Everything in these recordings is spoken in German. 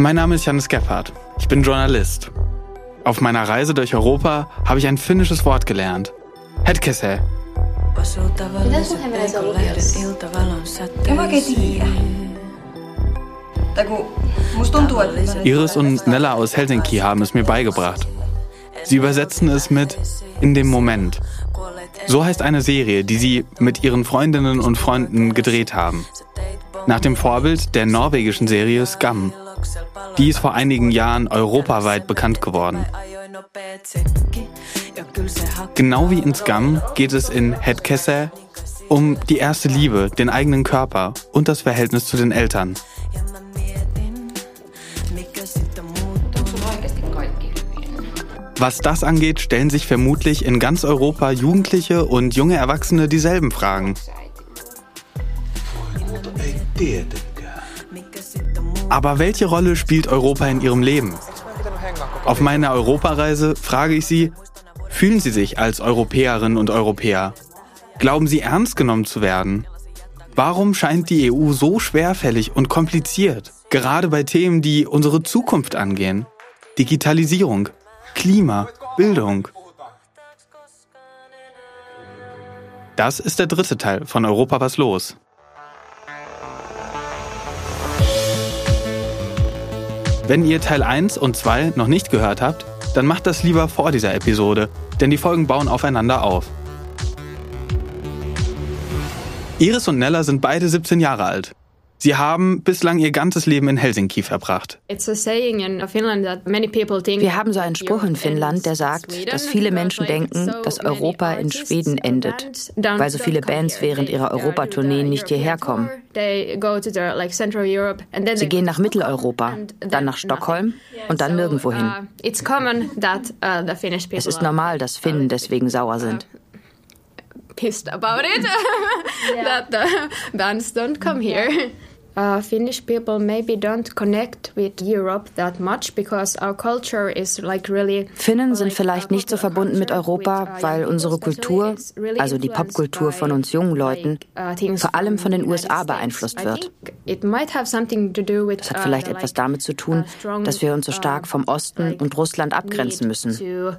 Mein Name ist Janis Gebhardt. Ich bin Journalist. Auf meiner Reise durch Europa habe ich ein finnisches Wort gelernt. Hetkese. Iris und Nella aus Helsinki haben es mir beigebracht. Sie übersetzen es mit in dem Moment. So heißt eine Serie, die sie mit ihren Freundinnen und Freunden gedreht haben. Nach dem Vorbild der norwegischen Serie Scum. Die ist vor einigen Jahren europaweit bekannt geworden. Genau wie in Scum geht es in Hetkesse um die erste Liebe, den eigenen Körper und das Verhältnis zu den Eltern. Was das angeht, stellen sich vermutlich in ganz Europa Jugendliche und junge Erwachsene dieselben Fragen. Aber welche Rolle spielt Europa in Ihrem Leben? Auf meiner Europareise frage ich Sie, fühlen Sie sich als Europäerinnen und Europäer? Glauben Sie ernst genommen zu werden? Warum scheint die EU so schwerfällig und kompliziert, gerade bei Themen, die unsere Zukunft angehen? Digitalisierung, Klima, Bildung. Das ist der dritte Teil von Europa was los. Wenn ihr Teil 1 und 2 noch nicht gehört habt, dann macht das lieber vor dieser Episode, denn die Folgen bauen aufeinander auf. Iris und Nella sind beide 17 Jahre alt. Sie haben bislang ihr ganzes Leben in Helsinki verbracht. Wir haben so einen Spruch in Finnland, der sagt, dass viele Menschen denken, dass Europa in Schweden endet, weil so viele Bands während ihrer Europatournee nicht hierher kommen. Sie gehen nach Mitteleuropa, dann nach Stockholm und dann nirgendwo hin. Uh, es ist normal, dass Finnen deswegen sauer sind pissed about it that the bands don't come here. Uh, Finnish people maybe don't connect with Europe that much because our culture is like really Finnen sind vielleicht nicht so verbunden mit Europa, uh, weil unsere Kultur, also die Popkultur von uns jungen Leuten, uh, vor allem von den USA beeinflusst wird. Das hat vielleicht etwas damit zu tun, dass wir uns so stark vom Osten und Russland abgrenzen müssen.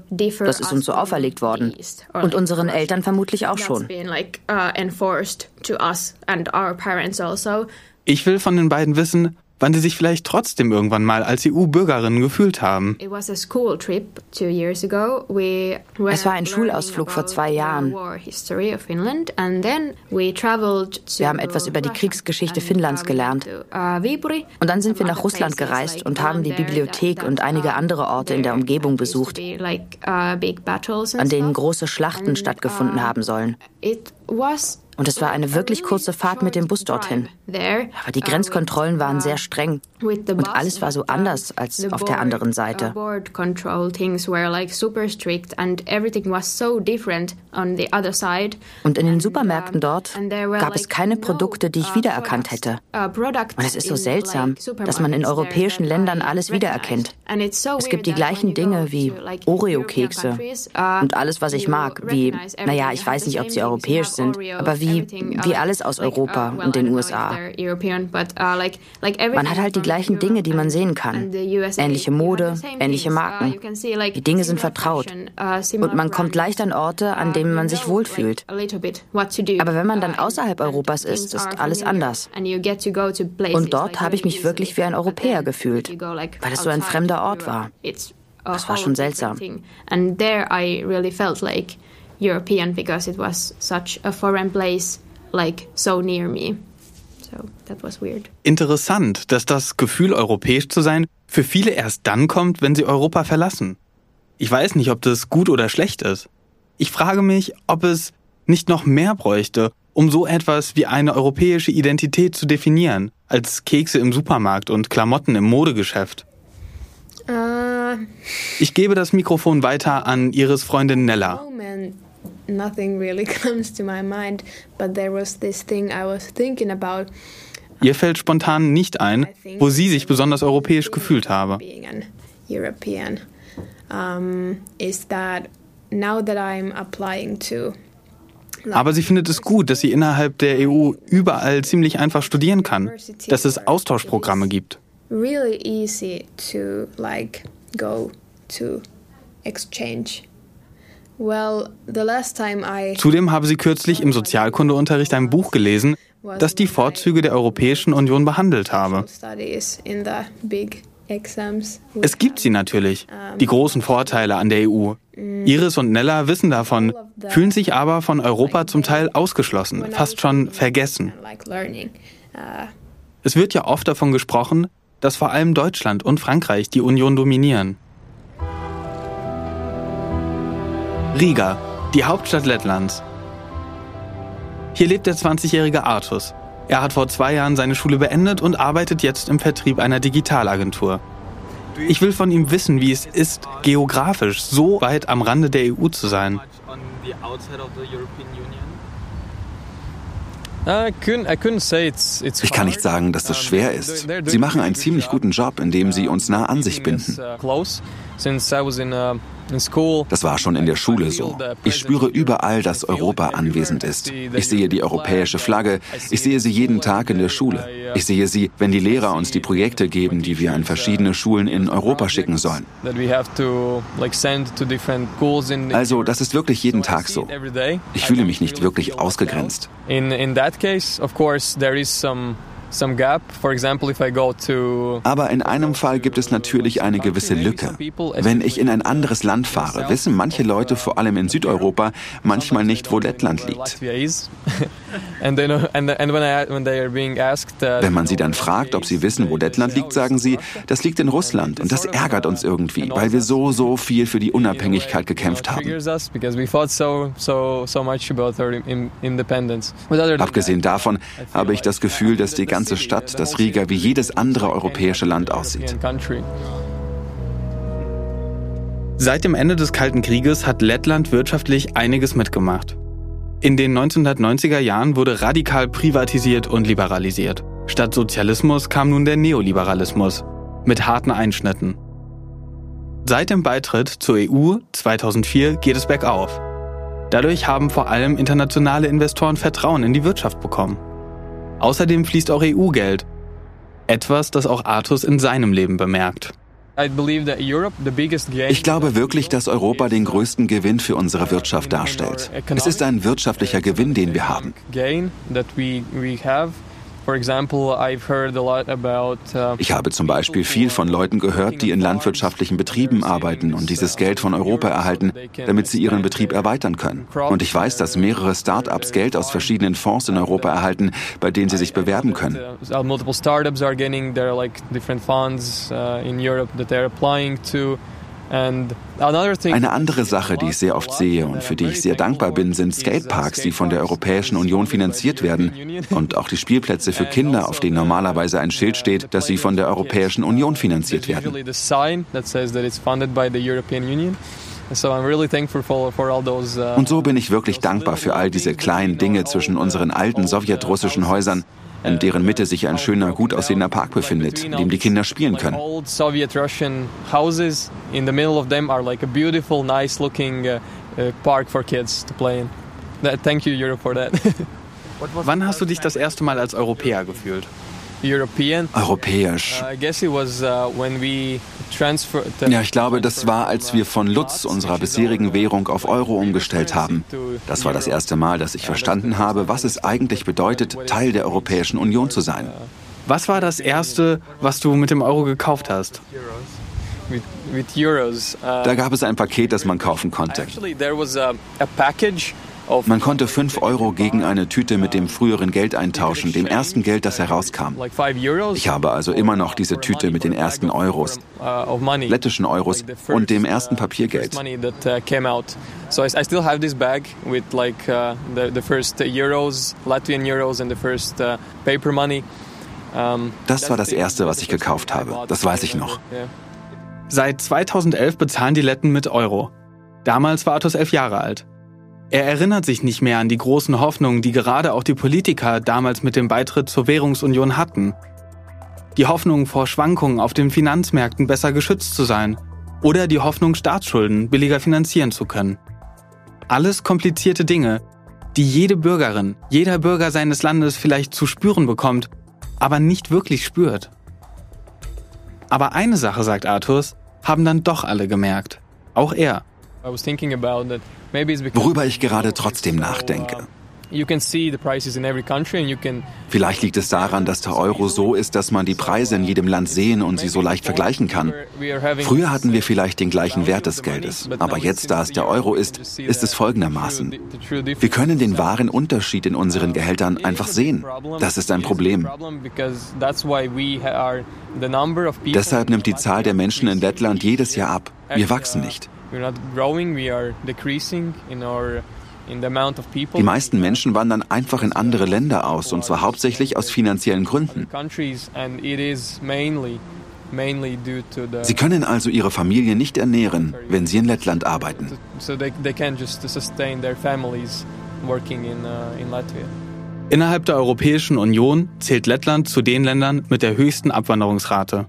Das ist uns so auferlegt worden. Und unseren Eltern vermutlich auch schon. Ich will von den beiden wissen, wann sie sich vielleicht trotzdem irgendwann mal als EU-Bürgerinnen gefühlt haben. Es war ein Schulausflug vor zwei Jahren. Wir haben etwas über die Kriegsgeschichte Finnlands gelernt. Und dann sind wir nach Russland gereist und haben die Bibliothek und einige andere Orte in der Umgebung besucht, uh, an denen große Schlachten stattgefunden haben sollen. Und es war eine wirklich kurze Fahrt mit dem Bus dorthin. Aber die Grenzkontrollen waren sehr streng. Und alles war so anders als auf der anderen Seite. Und in den Supermärkten dort gab es keine Produkte, die ich wiedererkannt hätte. Und es ist so seltsam, dass man in europäischen Ländern alles wiedererkennt. Es gibt die gleichen Dinge wie Oreo-Kekse und alles, was ich mag, wie, naja, ich weiß nicht, ob sie europäisch sind, aber wie wie, wie alles aus Europa und den USA. Man hat halt die gleichen Dinge, die man sehen kann. Ähnliche Mode, ähnliche Marken. Die Dinge sind vertraut. Und man kommt leicht an Orte, an denen man sich wohlfühlt. Aber wenn man dann außerhalb Europas ist, ist alles anders. Und dort habe ich mich wirklich wie ein Europäer gefühlt, weil es so ein fremder Ort war. Das war schon seltsam. And there I really felt like European because it was such a foreign place, like so near me. So that was weird. Interessant, dass das Gefühl, europäisch zu sein, für viele erst dann kommt, wenn sie Europa verlassen. Ich weiß nicht, ob das gut oder schlecht ist. Ich frage mich, ob es nicht noch mehr bräuchte, um so etwas wie eine europäische Identität zu definieren, als Kekse im Supermarkt und Klamotten im Modegeschäft. Uh, ich gebe das Mikrofon weiter an Iris Freundin Nella. Moment nothing really comes to my mind, but there was this thing I was thinking about. Ihr fällt spontan nicht ein, wo sie sich besonders europäisch gefühlt habe. European um, is that now that I'm applying to aber sie findet es gut, dass sie innerhalb der EU überall ziemlich einfach studieren kann, dass es Austauschprogramme gibt. really easy to like go to exchange. Well, the last time I Zudem habe sie kürzlich im Sozialkundeunterricht ein Buch gelesen, das die Vorzüge der Europäischen Union behandelt habe. Es gibt sie natürlich, die großen Vorteile an der EU. Iris und Nella wissen davon, fühlen sich aber von Europa zum Teil ausgeschlossen, fast schon vergessen. Es wird ja oft davon gesprochen, dass vor allem Deutschland und Frankreich die Union dominieren. Riga, die Hauptstadt Lettlands. Hier lebt der 20-jährige Artus. Er hat vor zwei Jahren seine Schule beendet und arbeitet jetzt im Vertrieb einer Digitalagentur. Ich will von ihm wissen, wie es ist, geografisch so weit am Rande der EU zu sein. Ich kann nicht sagen, dass das schwer ist. Sie machen einen ziemlich guten Job, indem sie uns nah an sich binden. Das war schon in der Schule so. Ich spüre überall, dass Europa anwesend ist. Ich sehe die europäische Flagge. Ich sehe sie jeden Tag in der Schule. Ich sehe sie, wenn die Lehrer uns die Projekte geben, die wir an verschiedene Schulen in Europa schicken sollen. Also, das ist wirklich jeden Tag so. Ich fühle mich nicht wirklich ausgegrenzt. In that case, of course, there is some aber in einem Fall gibt es natürlich eine gewisse Lücke. Wenn ich in ein anderes Land fahre, wissen manche Leute, vor allem in Südeuropa, manchmal nicht, wo Lettland liegt. Wenn man sie dann fragt, ob sie wissen, wo Lettland liegt, sagen sie, das liegt in Russland. Und das ärgert uns irgendwie, weil wir so, so viel für die Unabhängigkeit gekämpft haben. Abgesehen davon habe ich das Gefühl, dass die ganze Stadt, dass Riga wie jedes andere europäische Land aussieht. Seit dem Ende des Kalten Krieges hat Lettland wirtschaftlich einiges mitgemacht. In den 1990er Jahren wurde radikal privatisiert und liberalisiert. Statt Sozialismus kam nun der Neoliberalismus mit harten Einschnitten. Seit dem Beitritt zur EU 2004 geht es bergauf. Dadurch haben vor allem internationale Investoren Vertrauen in die Wirtschaft bekommen. Außerdem fließt auch EU-Geld. Etwas, das auch Artus in seinem Leben bemerkt. Ich glaube wirklich, dass Europa den größten Gewinn für unsere Wirtschaft darstellt. Es ist ein wirtschaftlicher Gewinn, den wir haben. Uh, ich habe zum Beispiel viel von Leuten gehört, die in landwirtschaftlichen Betrieben arbeiten und dieses Geld von Europa erhalten, damit sie ihren Betrieb erweitern können. Und ich weiß, dass mehrere Start-ups Geld aus verschiedenen Fonds in Europa erhalten, bei denen sie sich bewerben können. Multiple startups are getting their like different funds uh, in Europe that they're applying to. Eine andere Sache, die ich sehr oft sehe und für die ich sehr dankbar bin, sind Skateparks, die von der Europäischen Union finanziert werden und auch die Spielplätze für Kinder, auf denen normalerweise ein Schild steht, dass sie von der Europäischen Union finanziert werden. Uh, und so bin ich wirklich dankbar für all diese kleinen Dinge zwischen unseren alten sowjetrussischen Häusern, in deren Mitte sich ein schöner, gut aussehender Park befindet, in dem die Kinder spielen können. Wann hast du dich das erste Mal als Europäer gefühlt? Europäisch. Ja, ich glaube, das war, als wir von Lutz, unserer bisherigen Währung, auf Euro umgestellt haben. Das war das erste Mal, dass ich verstanden habe, was es eigentlich bedeutet, Teil der Europäischen Union zu sein. Was war das Erste, was du mit dem Euro gekauft hast? Da gab es ein Paket, das man kaufen konnte. Man konnte 5 Euro gegen eine Tüte mit dem früheren Geld eintauschen, dem ersten Geld, das herauskam. Ich habe also immer noch diese Tüte mit den ersten Euros, lettischen Euros und dem ersten Papiergeld. So I still have this bag with like uh, the, the first Euros, Latvian Euros and the first uh, paper money. Das war das erste, was ich gekauft habe. Das weiß ich noch. Seit 2011 bezahlen die Letten mit Euro. Damals war Athos elf Jahre alt. Er erinnert sich nicht mehr an die großen Hoffnungen, die gerade auch die Politiker damals mit dem Beitritt zur Währungsunion hatten. Die Hoffnung vor Schwankungen auf den Finanzmärkten besser geschützt zu sein oder die Hoffnung, Staatsschulden billiger finanzieren zu können. Alles komplizierte Dinge, die jede Bürgerin, jeder Bürger seines Landes vielleicht zu spüren bekommt, aber nicht wirklich spürt. Aber eine Sache, sagt Arthurs, haben dann doch alle gemerkt. Auch er. Worüber ich gerade trotzdem nachdenke. Vielleicht liegt es daran, dass der Euro so ist, dass man die Preise in jedem Land sehen und sie so leicht vergleichen kann. Früher hatten wir vielleicht den gleichen Wert des Geldes, aber jetzt, da es der Euro ist, ist es folgendermaßen. Wir können den wahren Unterschied in unseren Gehältern einfach sehen. Das ist ein Problem. Deshalb nimmt die Zahl der Menschen in Lettland jedes Jahr ab. Wir wachsen nicht. Die meisten Menschen wandern einfach in andere Länder aus, und zwar hauptsächlich aus finanziellen Gründen. Sie können also ihre Familie nicht ernähren, wenn sie in Lettland arbeiten. Uh, Innerhalb der Europäischen Union zählt Lettland zu den Ländern mit der höchsten Abwanderungsrate.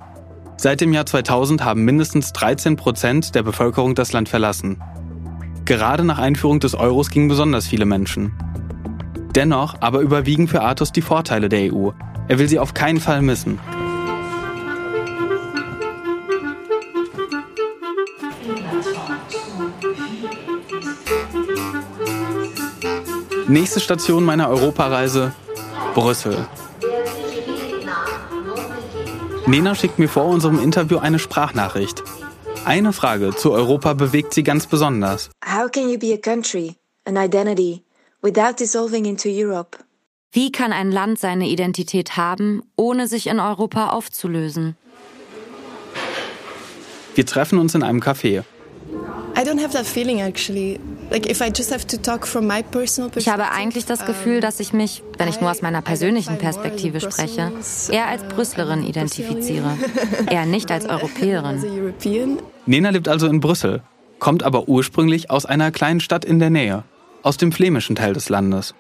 Seit dem Jahr 2000 haben mindestens 13 Prozent der Bevölkerung das Land verlassen. Gerade nach Einführung des Euros gingen besonders viele Menschen. Dennoch aber überwiegen für Athos die Vorteile der EU. Er will sie auf keinen Fall missen. Nächste Station meiner Europareise Brüssel. Nena schickt mir vor unserem Interview eine Sprachnachricht. Eine Frage zu Europa bewegt sie ganz besonders. How can you be a country, an identity, without dissolving into Europe? Wie kann ein Land seine Identität haben, ohne sich in Europa aufzulösen? Wir treffen uns in einem Café. Ich habe eigentlich das Gefühl, dass ich mich, wenn ich nur aus meiner persönlichen Perspektive spreche, eher als Brüsselerin identifiziere, eher nicht als Europäerin. Nena lebt also in Brüssel, kommt aber ursprünglich aus einer kleinen Stadt in der Nähe, aus dem flämischen Teil des Landes.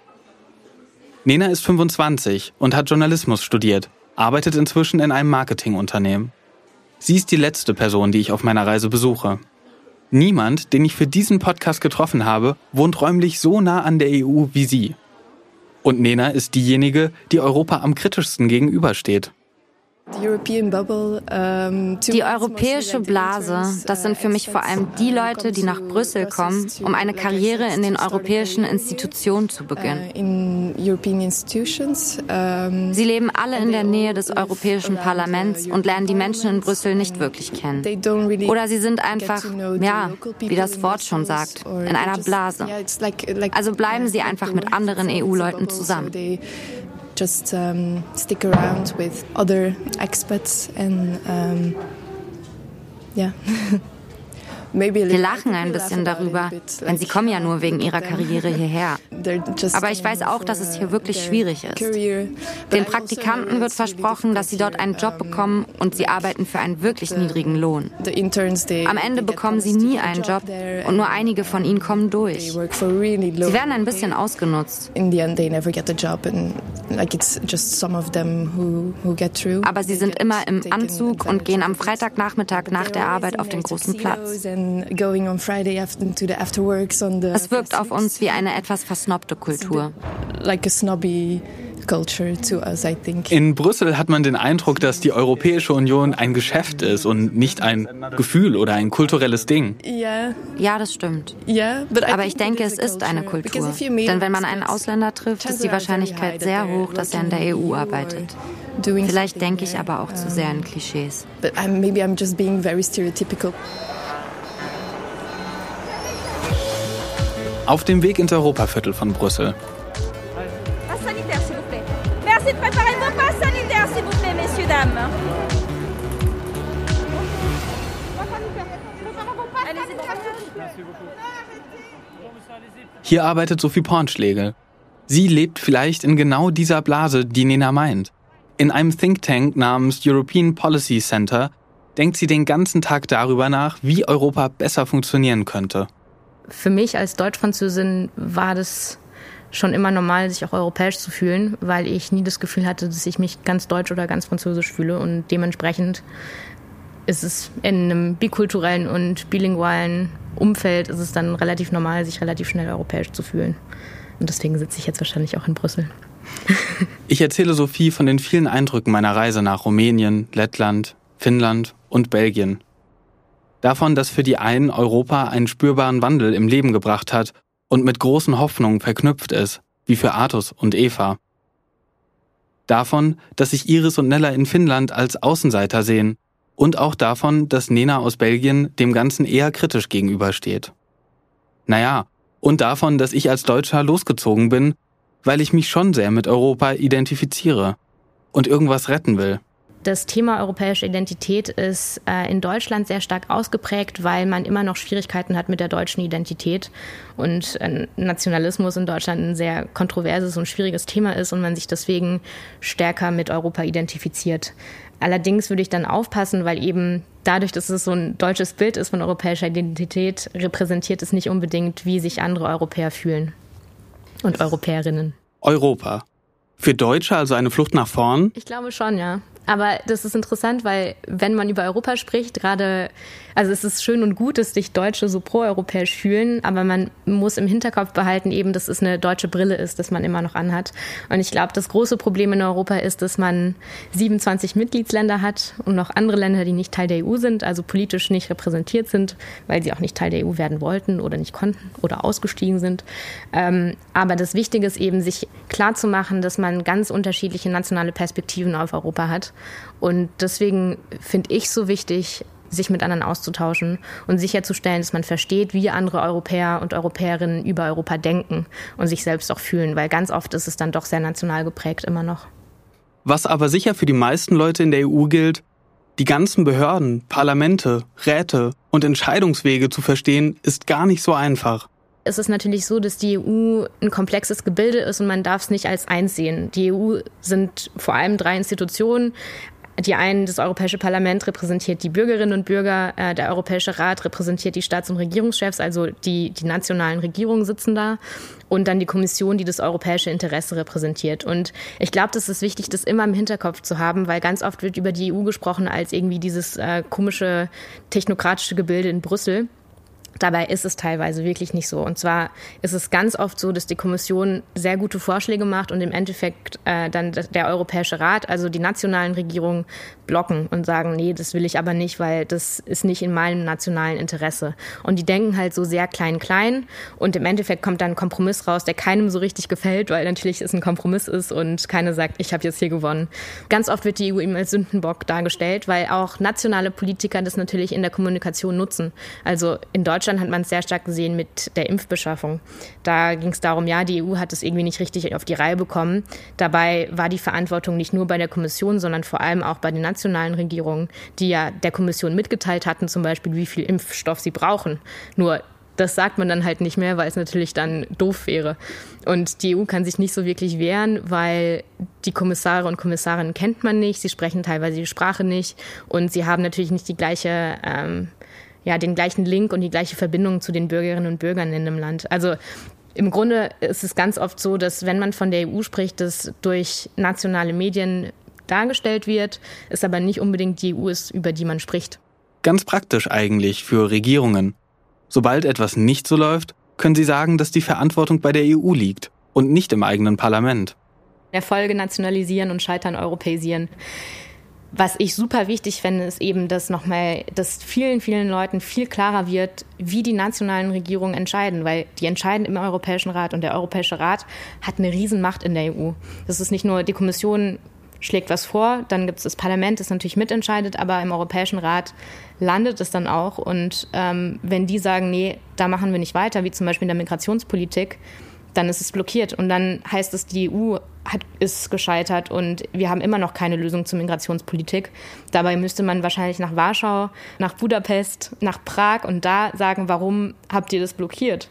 Nena ist 25 und hat Journalismus studiert, arbeitet inzwischen in einem Marketingunternehmen. Sie ist die letzte Person, die ich auf meiner Reise besuche. Niemand, den ich für diesen Podcast getroffen habe, wohnt räumlich so nah an der EU wie sie. Und Nena ist diejenige, die Europa am kritischsten gegenübersteht. Die europäische Blase, das sind für mich vor allem die Leute, die nach Brüssel kommen, um eine Karriere in den europäischen Institutionen zu beginnen. Sie leben alle in der Nähe des Europäischen Parlaments und lernen die Menschen in Brüssel nicht wirklich kennen. Oder sie sind einfach, ja, wie das Wort schon sagt, in einer Blase. Also bleiben sie einfach mit anderen EU-Leuten zusammen just um, stick around with other expats and um, yeah. Wir lachen ein bisschen darüber, denn sie kommen ja nur wegen ihrer Karriere hierher. Aber ich weiß auch, dass es hier wirklich schwierig ist. Den Praktikanten wird versprochen, dass sie dort einen Job bekommen und sie arbeiten für einen wirklich niedrigen Lohn. Am Ende bekommen sie nie einen Job und nur einige von ihnen kommen durch. Sie werden ein bisschen ausgenutzt. Aber sie sind immer im Anzug und gehen am Freitagnachmittag nach der Arbeit auf den großen Platz. Es wirkt auf uns wie eine etwas versnobte Kultur. In Brüssel hat man den Eindruck, dass die Europäische Union ein Geschäft ist und nicht ein Gefühl oder ein kulturelles Ding. Ja, das stimmt. Aber ich denke, es ist eine Kultur. Denn wenn man einen Ausländer trifft, ist die Wahrscheinlichkeit sehr hoch, dass er in der EU arbeitet. Vielleicht denke ich aber auch zu sehr in Klischees. Auf dem Weg ins Europaviertel von Brüssel. Hier arbeitet Sophie Pornschlegel. Sie lebt vielleicht in genau dieser Blase, die Nena meint. In einem Think Tank namens European Policy Center denkt sie den ganzen Tag darüber nach, wie Europa besser funktionieren könnte für mich als Deutsch-Französin war das schon immer normal, sich auch europäisch zu fühlen, weil ich nie das Gefühl hatte, dass ich mich ganz deutsch oder ganz französisch fühle. Und dementsprechend ist es in einem bikulturellen und bilingualen Umfeld ist es dann relativ normal, sich relativ schnell europäisch zu fühlen. Und deswegen sitze ich jetzt wahrscheinlich auch in Brüssel. ich erzähle Sophie von den vielen Eindrücken meiner Reise nach Rumänien, Lettland, Finnland und Belgien. Davon, dass für die einen Europa einen spürbaren Wandel im Leben gebracht hat und mit großen Hoffnungen verknüpft ist, wie für Artus und Eva. Davon, dass sich Iris und Nella in Finnland als Außenseiter sehen und auch davon, dass Nena aus Belgien dem Ganzen eher kritisch gegenübersteht. Naja, und davon, dass ich als Deutscher losgezogen bin, weil ich mich schon sehr mit Europa identifiziere und irgendwas retten will. Das Thema europäische Identität ist äh, in Deutschland sehr stark ausgeprägt, weil man immer noch Schwierigkeiten hat mit der deutschen Identität und äh, Nationalismus in Deutschland ein sehr kontroverses und schwieriges Thema ist und man sich deswegen stärker mit Europa identifiziert. Allerdings würde ich dann aufpassen, weil eben dadurch, dass es so ein deutsches Bild ist von europäischer Identität, repräsentiert es nicht unbedingt, wie sich andere Europäer fühlen und Europäerinnen. Europa. Für Deutsche also eine Flucht nach vorn? Ich glaube schon, ja. Aber das ist interessant, weil wenn man über Europa spricht, gerade, also es ist schön und gut, dass sich Deutsche so proeuropäisch fühlen, aber man muss im Hinterkopf behalten, eben, dass es eine deutsche Brille ist, dass man immer noch anhat. Und ich glaube, das große Problem in Europa ist, dass man 27 Mitgliedsländer hat und noch andere Länder, die nicht Teil der EU sind, also politisch nicht repräsentiert sind, weil sie auch nicht Teil der EU werden wollten oder nicht konnten oder ausgestiegen sind. Ähm, aber das Wichtige ist eben, sich klarzumachen, dass man ganz unterschiedliche nationale Perspektiven auf Europa hat und deswegen finde ich so wichtig, sich mit anderen auszutauschen und sicherzustellen, dass man versteht, wie andere Europäer und Europäerinnen über Europa denken und sich selbst auch fühlen, weil ganz oft ist es dann doch sehr national geprägt immer noch. Was aber sicher für die meisten Leute in der EU gilt, die ganzen Behörden, Parlamente, Räte und Entscheidungswege zu verstehen, ist gar nicht so einfach. Es ist natürlich so, dass die EU ein komplexes Gebilde ist und man darf es nicht als eins sehen. Die EU sind vor allem drei Institutionen. Die einen, das Europäische Parlament repräsentiert die Bürgerinnen und Bürger, äh, der Europäische Rat repräsentiert die Staats- und Regierungschefs, also die, die nationalen Regierungen sitzen da und dann die Kommission, die das europäische Interesse repräsentiert. Und ich glaube, das ist wichtig, das immer im Hinterkopf zu haben, weil ganz oft wird über die EU gesprochen als irgendwie dieses äh, komische technokratische Gebilde in Brüssel. Dabei ist es teilweise wirklich nicht so. Und zwar ist es ganz oft so, dass die Kommission sehr gute Vorschläge macht und im Endeffekt äh, dann der Europäische Rat, also die nationalen Regierungen, blocken und sagen, nee, das will ich aber nicht, weil das ist nicht in meinem nationalen Interesse. Und die denken halt so sehr klein, klein. Und im Endeffekt kommt dann ein Kompromiss raus, der keinem so richtig gefällt, weil natürlich es ein Kompromiss ist und keiner sagt, ich habe jetzt hier gewonnen. Ganz oft wird die EU eben als Sündenbock dargestellt, weil auch nationale Politiker das natürlich in der Kommunikation nutzen. Also in Deutschland Deutschland hat man es sehr stark gesehen mit der Impfbeschaffung. Da ging es darum, ja, die EU hat es irgendwie nicht richtig auf die Reihe bekommen. Dabei war die Verantwortung nicht nur bei der Kommission, sondern vor allem auch bei den nationalen Regierungen, die ja der Kommission mitgeteilt hatten, zum Beispiel, wie viel Impfstoff sie brauchen. Nur das sagt man dann halt nicht mehr, weil es natürlich dann doof wäre. Und die EU kann sich nicht so wirklich wehren, weil die Kommissare und Kommissarinnen kennt man nicht, sie sprechen teilweise die Sprache nicht und sie haben natürlich nicht die gleiche ähm, ja, den gleichen Link und die gleiche Verbindung zu den Bürgerinnen und Bürgern in dem Land. Also im Grunde ist es ganz oft so, dass wenn man von der EU spricht, das durch nationale Medien dargestellt wird, es aber nicht unbedingt die EU ist, über die man spricht. Ganz praktisch eigentlich für Regierungen. Sobald etwas nicht so läuft, können sie sagen, dass die Verantwortung bei der EU liegt und nicht im eigenen Parlament. Erfolge nationalisieren und Scheitern europäisieren. Was ich super wichtig finde, ist eben, dass nochmal, dass vielen, vielen Leuten viel klarer wird, wie die nationalen Regierungen entscheiden, weil die entscheiden im Europäischen Rat und der Europäische Rat hat eine Riesenmacht in der EU. Das ist nicht nur die Kommission schlägt was vor, dann gibt es das Parlament, das natürlich mitentscheidet, aber im Europäischen Rat landet es dann auch. Und ähm, wenn die sagen, nee, da machen wir nicht weiter, wie zum Beispiel in der Migrationspolitik, dann ist es blockiert. Und dann heißt es, die EU hat, ist gescheitert und wir haben immer noch keine Lösung zur Migrationspolitik. Dabei müsste man wahrscheinlich nach Warschau, nach Budapest, nach Prag und da sagen, warum habt ihr das blockiert?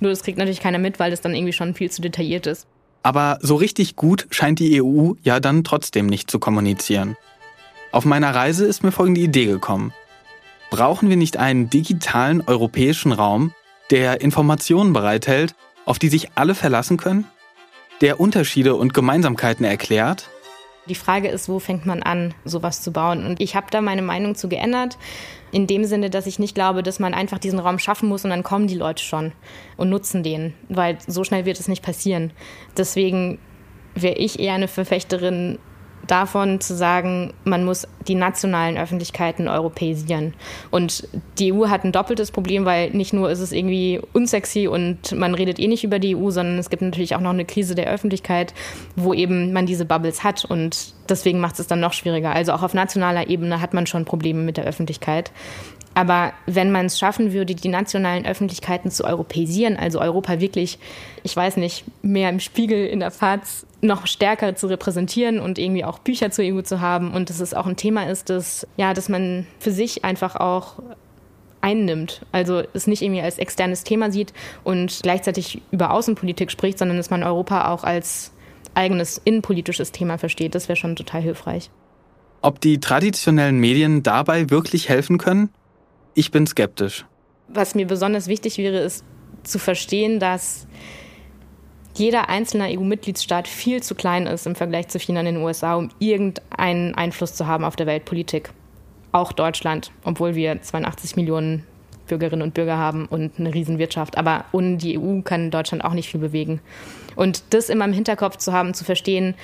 Nur das kriegt natürlich keiner mit, weil das dann irgendwie schon viel zu detailliert ist. Aber so richtig gut scheint die EU ja dann trotzdem nicht zu kommunizieren. Auf meiner Reise ist mir folgende Idee gekommen. Brauchen wir nicht einen digitalen europäischen Raum, der Informationen bereithält, auf die sich alle verlassen können? Der Unterschiede und Gemeinsamkeiten erklärt? Die Frage ist, wo fängt man an, sowas zu bauen? Und ich habe da meine Meinung zu geändert, in dem Sinne, dass ich nicht glaube, dass man einfach diesen Raum schaffen muss und dann kommen die Leute schon und nutzen den, weil so schnell wird es nicht passieren. Deswegen wäre ich eher eine Verfechterin davon zu sagen, man muss die nationalen Öffentlichkeiten europäisieren. Und die EU hat ein doppeltes Problem, weil nicht nur ist es irgendwie unsexy und man redet eh nicht über die EU, sondern es gibt natürlich auch noch eine Krise der Öffentlichkeit, wo eben man diese Bubbles hat und deswegen macht es dann noch schwieriger. Also auch auf nationaler Ebene hat man schon Probleme mit der Öffentlichkeit. Aber wenn man es schaffen würde, die nationalen Öffentlichkeiten zu europäisieren, also Europa wirklich, ich weiß nicht, mehr im Spiegel in der Fahrt noch stärker zu repräsentieren und irgendwie auch Bücher zur EU zu haben und dass es auch ein Thema ist, das, ja, dass man für sich einfach auch einnimmt. Also es nicht irgendwie als externes Thema sieht und gleichzeitig über Außenpolitik spricht, sondern dass man Europa auch als eigenes innenpolitisches Thema versteht. Das wäre schon total hilfreich. Ob die traditionellen Medien dabei wirklich helfen können? Ich bin skeptisch. Was mir besonders wichtig wäre, ist zu verstehen, dass jeder einzelne EU-Mitgliedsstaat viel zu klein ist im Vergleich zu China und den USA, um irgendeinen Einfluss zu haben auf der Weltpolitik. Auch Deutschland, obwohl wir 82 Millionen Bürgerinnen und Bürger haben und eine Riesenwirtschaft. Aber ohne die EU kann Deutschland auch nicht viel bewegen. Und das immer im Hinterkopf zu haben, zu verstehen,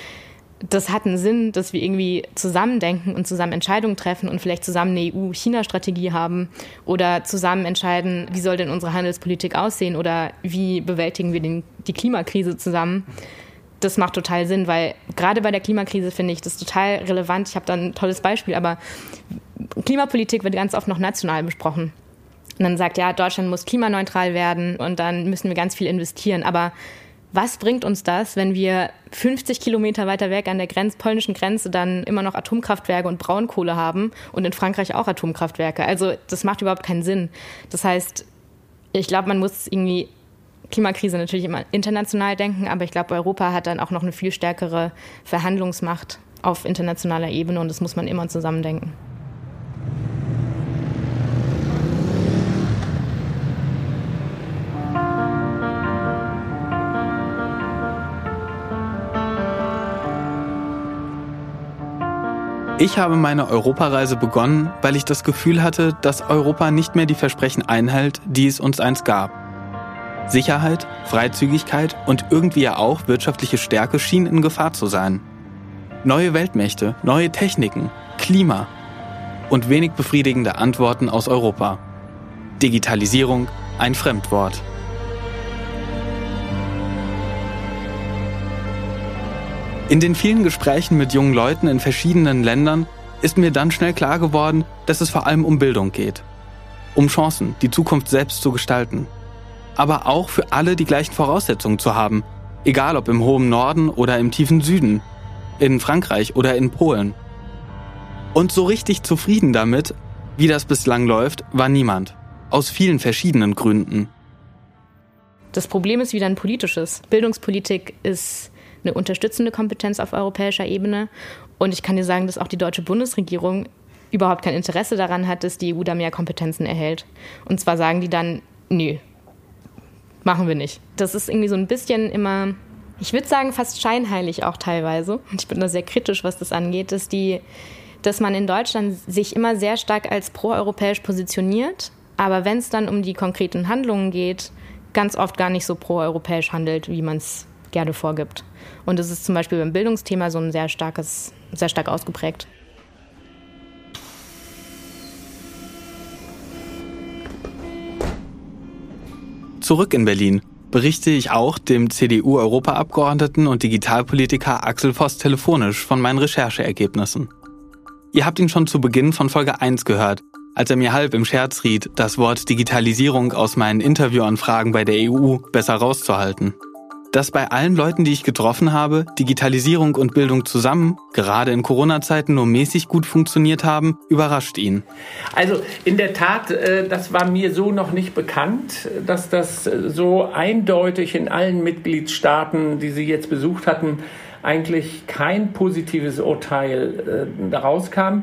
das hat einen Sinn, dass wir irgendwie zusammendenken und zusammen Entscheidungen treffen und vielleicht zusammen eine EU-China-Strategie haben oder zusammen entscheiden, wie soll denn unsere Handelspolitik aussehen oder wie bewältigen wir den, die Klimakrise zusammen. Das macht total Sinn, weil gerade bei der Klimakrise finde ich das total relevant. Ich habe da ein tolles Beispiel, aber Klimapolitik wird ganz oft noch national besprochen. Und dann sagt, ja, Deutschland muss klimaneutral werden und dann müssen wir ganz viel investieren. Aber was bringt uns das, wenn wir 50 Kilometer weiter weg an der Grenz, polnischen Grenze dann immer noch Atomkraftwerke und Braunkohle haben und in Frankreich auch Atomkraftwerke? Also das macht überhaupt keinen Sinn. Das heißt, ich glaube, man muss irgendwie Klimakrise natürlich immer international denken, aber ich glaube, Europa hat dann auch noch eine viel stärkere Verhandlungsmacht auf internationaler Ebene und das muss man immer zusammen Ich habe meine Europareise begonnen, weil ich das Gefühl hatte, dass Europa nicht mehr die Versprechen einhält, die es uns einst gab. Sicherheit, Freizügigkeit und irgendwie ja auch wirtschaftliche Stärke schienen in Gefahr zu sein. Neue Weltmächte, neue Techniken, Klima und wenig befriedigende Antworten aus Europa. Digitalisierung, ein Fremdwort. In den vielen Gesprächen mit jungen Leuten in verschiedenen Ländern ist mir dann schnell klar geworden, dass es vor allem um Bildung geht. Um Chancen, die Zukunft selbst zu gestalten. Aber auch für alle die gleichen Voraussetzungen zu haben, egal ob im hohen Norden oder im tiefen Süden, in Frankreich oder in Polen. Und so richtig zufrieden damit, wie das bislang läuft, war niemand. Aus vielen verschiedenen Gründen. Das Problem ist wieder ein politisches. Bildungspolitik ist eine unterstützende Kompetenz auf europäischer Ebene. Und ich kann dir sagen, dass auch die deutsche Bundesregierung überhaupt kein Interesse daran hat, dass die EU da mehr Kompetenzen erhält. Und zwar sagen die dann, nö, machen wir nicht. Das ist irgendwie so ein bisschen immer, ich würde sagen, fast scheinheilig auch teilweise. Und ich bin da sehr kritisch, was das angeht, dass die dass man in Deutschland sich immer sehr stark als proeuropäisch positioniert, aber wenn es dann um die konkreten Handlungen geht, ganz oft gar nicht so proeuropäisch handelt, wie man es gerne vorgibt. Und es ist zum Beispiel beim Bildungsthema so ein sehr starkes, sehr stark ausgeprägt. Zurück in Berlin berichte ich auch dem CDU-Europaabgeordneten und Digitalpolitiker Axel Voss telefonisch von meinen Rechercheergebnissen. Ihr habt ihn schon zu Beginn von Folge 1 gehört, als er mir halb im Scherz riet, das Wort Digitalisierung aus meinen Interviewanfragen bei der EU besser rauszuhalten. Dass bei allen Leuten, die ich getroffen habe, Digitalisierung und Bildung zusammen, gerade in Corona-Zeiten, nur mäßig gut funktioniert haben, überrascht ihn. Also in der Tat, äh, das war mir so noch nicht bekannt, dass das so eindeutig in allen Mitgliedstaaten, die Sie jetzt besucht hatten, eigentlich kein positives Urteil äh, daraus kam.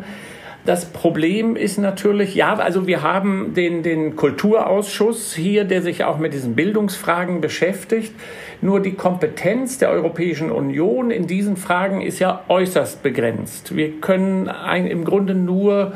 Das Problem ist natürlich, ja, also wir haben den, den Kulturausschuss hier, der sich auch mit diesen Bildungsfragen beschäftigt. Nur die Kompetenz der Europäischen Union in diesen Fragen ist ja äußerst begrenzt. Wir können ein, im Grunde nur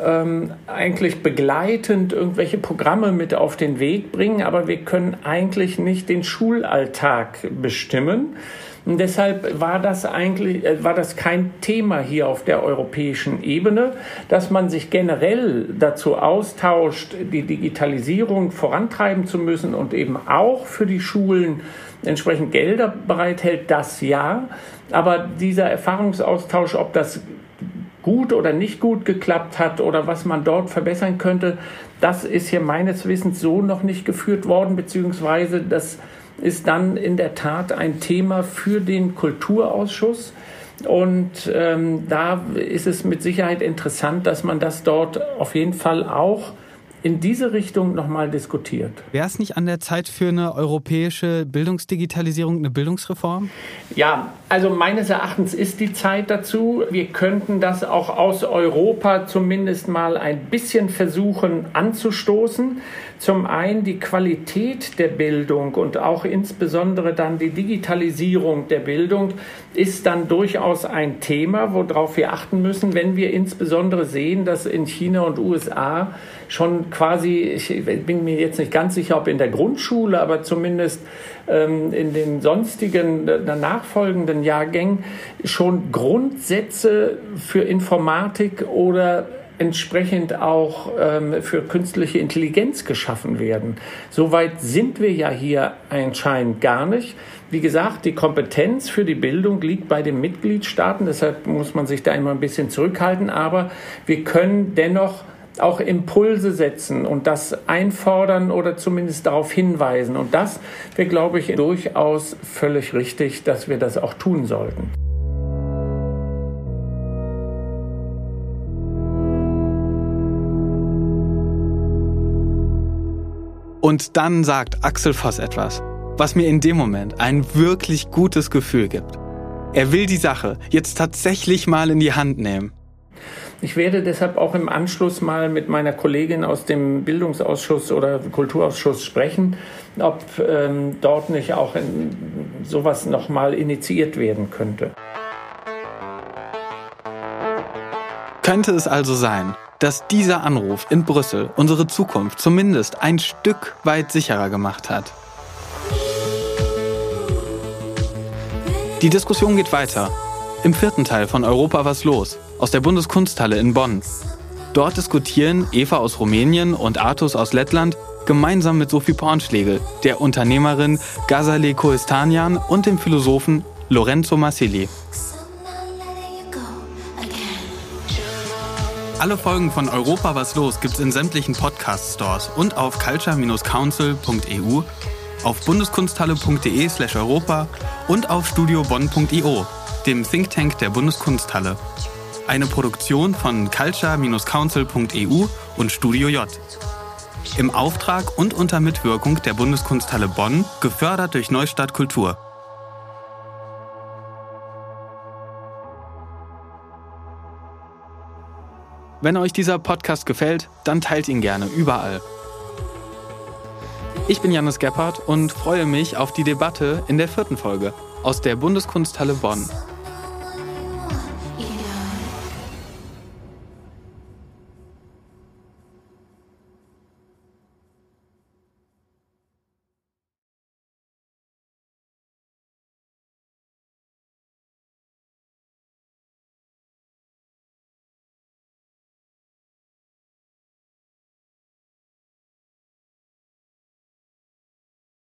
ähm, eigentlich begleitend irgendwelche Programme mit auf den Weg bringen, aber wir können eigentlich nicht den Schulalltag bestimmen. Und deshalb war das eigentlich, äh, war das kein Thema hier auf der europäischen Ebene, dass man sich generell dazu austauscht, die Digitalisierung vorantreiben zu müssen und eben auch für die Schulen entsprechend Gelder bereithält, das ja. Aber dieser Erfahrungsaustausch, ob das gut oder nicht gut geklappt hat oder was man dort verbessern könnte, das ist hier meines Wissens so noch nicht geführt worden, beziehungsweise das ist dann in der Tat ein Thema für den Kulturausschuss. Und ähm, da ist es mit Sicherheit interessant, dass man das dort auf jeden Fall auch in diese Richtung nochmal diskutiert. Wäre es nicht an der Zeit für eine europäische Bildungsdigitalisierung, eine Bildungsreform? Ja, also meines Erachtens ist die Zeit dazu. Wir könnten das auch aus Europa zumindest mal ein bisschen versuchen anzustoßen. Zum einen die Qualität der Bildung und auch insbesondere dann die Digitalisierung der Bildung ist dann durchaus ein Thema, worauf wir achten müssen, wenn wir insbesondere sehen, dass in China und USA schon quasi, ich bin mir jetzt nicht ganz sicher, ob in der Grundschule, aber zumindest ähm, in den sonstigen äh, nachfolgenden Jahrgängen schon Grundsätze für Informatik oder entsprechend auch ähm, für künstliche Intelligenz geschaffen werden. Soweit sind wir ja hier anscheinend gar nicht. Wie gesagt, die Kompetenz für die Bildung liegt bei den Mitgliedstaaten, deshalb muss man sich da immer ein bisschen zurückhalten, aber wir können dennoch auch Impulse setzen und das einfordern oder zumindest darauf hinweisen. Und das wäre, glaube ich, durchaus völlig richtig, dass wir das auch tun sollten. Und dann sagt Axel Voss etwas, was mir in dem Moment ein wirklich gutes Gefühl gibt. Er will die Sache jetzt tatsächlich mal in die Hand nehmen. Ich werde deshalb auch im Anschluss mal mit meiner Kollegin aus dem Bildungsausschuss oder Kulturausschuss sprechen, ob ähm, dort nicht auch in, sowas nochmal initiiert werden könnte. Könnte es also sein, dass dieser Anruf in Brüssel unsere Zukunft zumindest ein Stück weit sicherer gemacht hat? Die Diskussion geht weiter. Im vierten Teil von Europa was los aus der Bundeskunsthalle in Bonn. Dort diskutieren Eva aus Rumänien und Artus aus Lettland gemeinsam mit Sophie Pornschlegel, der Unternehmerin Gazale Koestanian und dem Philosophen Lorenzo Massili. Alle Folgen von Europa was los gibt's in sämtlichen Podcast-Stores und auf culture-council.eu, auf bundeskunsthalle.de/europa und auf studiobonn.io, dem Think Tank der Bundeskunsthalle eine Produktion von culture-council.eu und Studio J. Im Auftrag und unter Mitwirkung der Bundeskunsthalle Bonn, gefördert durch Neustadt Kultur. Wenn euch dieser Podcast gefällt, dann teilt ihn gerne überall. Ich bin Janis Gebhardt und freue mich auf die Debatte in der vierten Folge aus der Bundeskunsthalle Bonn.